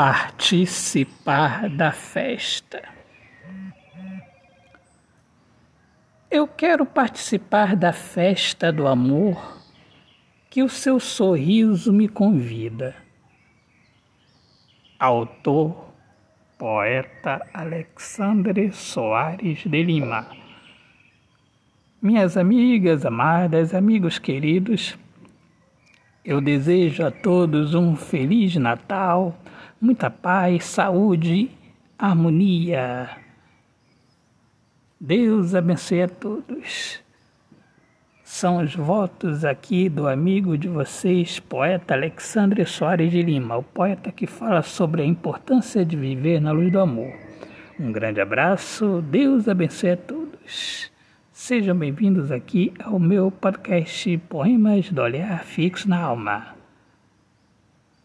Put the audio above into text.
participar da festa. Eu quero participar da festa do amor que o seu sorriso me convida. Autor, poeta Alexandre Soares de Lima. Minhas amigas amadas, amigos queridos, eu desejo a todos um feliz Natal muita paz, saúde, harmonia. Deus abençoe a todos. São os votos aqui do amigo de vocês, poeta Alexandre Soares de Lima, o poeta que fala sobre a importância de viver na luz do amor. Um grande abraço, Deus abençoe a todos. Sejam bem-vindos aqui ao meu podcast Poemas do Olhar Fixo na Alma.